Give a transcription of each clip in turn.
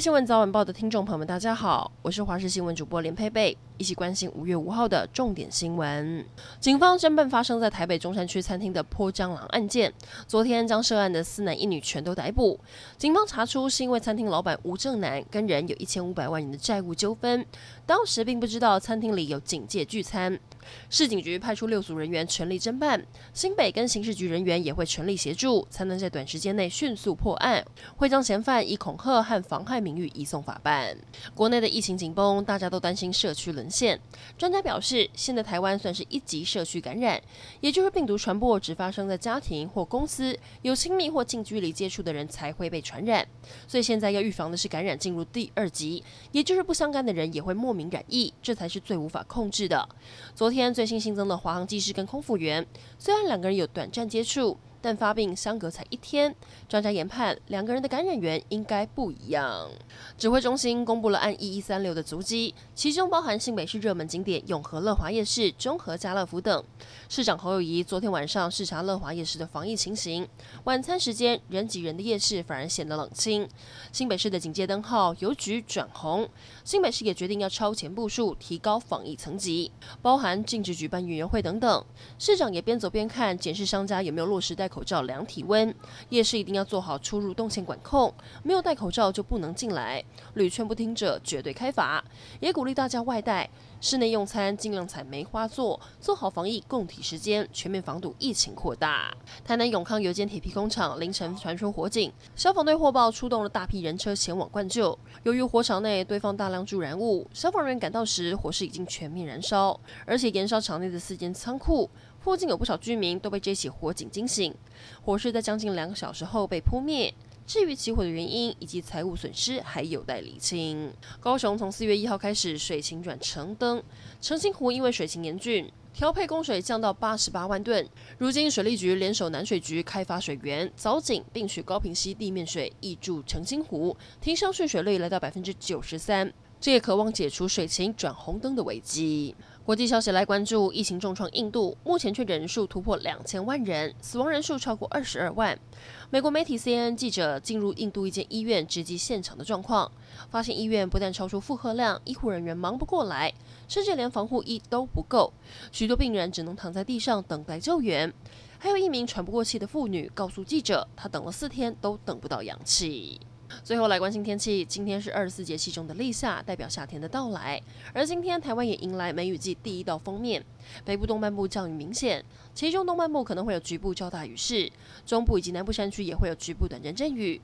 新闻早晚报的听众朋友们，大家好，我是华视新闻主播连佩贝，一起关心五月五号的重点新闻。警方侦办发生在台北中山区餐厅的泼蟑螂案件，昨天将涉案的四男一女全都逮捕。警方查出是因为餐厅老板吴正南跟人有一千五百万元的债务纠纷，当时并不知道餐厅里有警戒聚餐。市警局派出六组人员全力侦办，新北跟刑事局人员也会全力协助，才能在短时间内迅速破案，会将嫌犯以恐吓和妨害名誉移送法办。国内的疫情紧绷，大家都担心社区沦陷。专家表示，现在台湾算是一级社区感染，也就是病毒传播只发生在家庭或公司有亲密或近距离接触的人才会被传染。所以现在要预防的是感染进入第二级，也就是不相干的人也会莫名染疫，这才是最无法控制的。昨天最新新增的华航机师跟空服员，虽然两个人有短暂接触。但发病相隔才一天，专家研判两个人的感染源应该不一样。指挥中心公布了按一一三六的足迹，其中包含新北市热门景点永和乐华夜市、中和家乐福等。市长侯友谊昨天晚上视察乐华夜市的防疫情形，晚餐时间人挤人的夜市反而显得冷清。新北市的警戒灯号由橘转红，新北市也决定要超前部署，提高防疫层级，包含禁止举办园游会等等。市长也边走边看，检视商家有没有落实口罩、量体温，夜市一定要做好出入动线管控，没有戴口罩就不能进来，屡劝不听者绝对开罚。也鼓励大家外带，室内用餐尽量采梅花座，做好防疫共体时间，全面防堵疫情扩大。台南永康有间铁皮工厂凌晨传出火警，消防队获报出动了大批人车前往灌救。由于火场内堆放大量助燃物，消防人员赶到时，火势已经全面燃烧，而且燃烧场内的四间仓库。附近有不少居民都被这起火警惊醒，火势在将近两个小时后被扑灭。至于起火的原因以及财物损失，还有待厘清。高雄从四月一号开始水情转橙灯，澄清湖因为水情严峻，调配供水降到八十八万吨。如今水利局联手南水局开发水源，凿井并取高屏溪地面水挹注澄清湖，提升蓄水率来到百分之九十三，这也渴望解除水情转红灯的危机。国际消息来关注，疫情重创印度，目前确诊人数突破两千万人，死亡人数超过二十二万。美国媒体 CNN 记者进入印度一间医院，直击现场的状况，发现医院不但超出负荷量，医护人员忙不过来，甚至连防护衣都不够，许多病人只能躺在地上等待救援。还有一名喘不过气的妇女告诉记者，她等了四天都等不到氧气。最后来关心天气，今天是二十四节气中的立夏，代表夏天的到来。而今天台湾也迎来梅雨季第一道锋面，北部东半部降雨明显，其中东半部可能会有局部较大雨势，中部以及南部山区也会有局部短暂阵雨。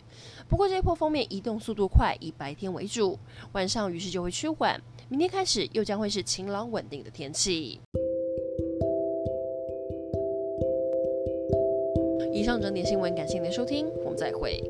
不过这一波锋面移动速度快，以白天为主，晚上雨势就会趋缓。明天开始又将会是晴朗稳定的天气。以上整点新闻，感谢您的收听，我们再会。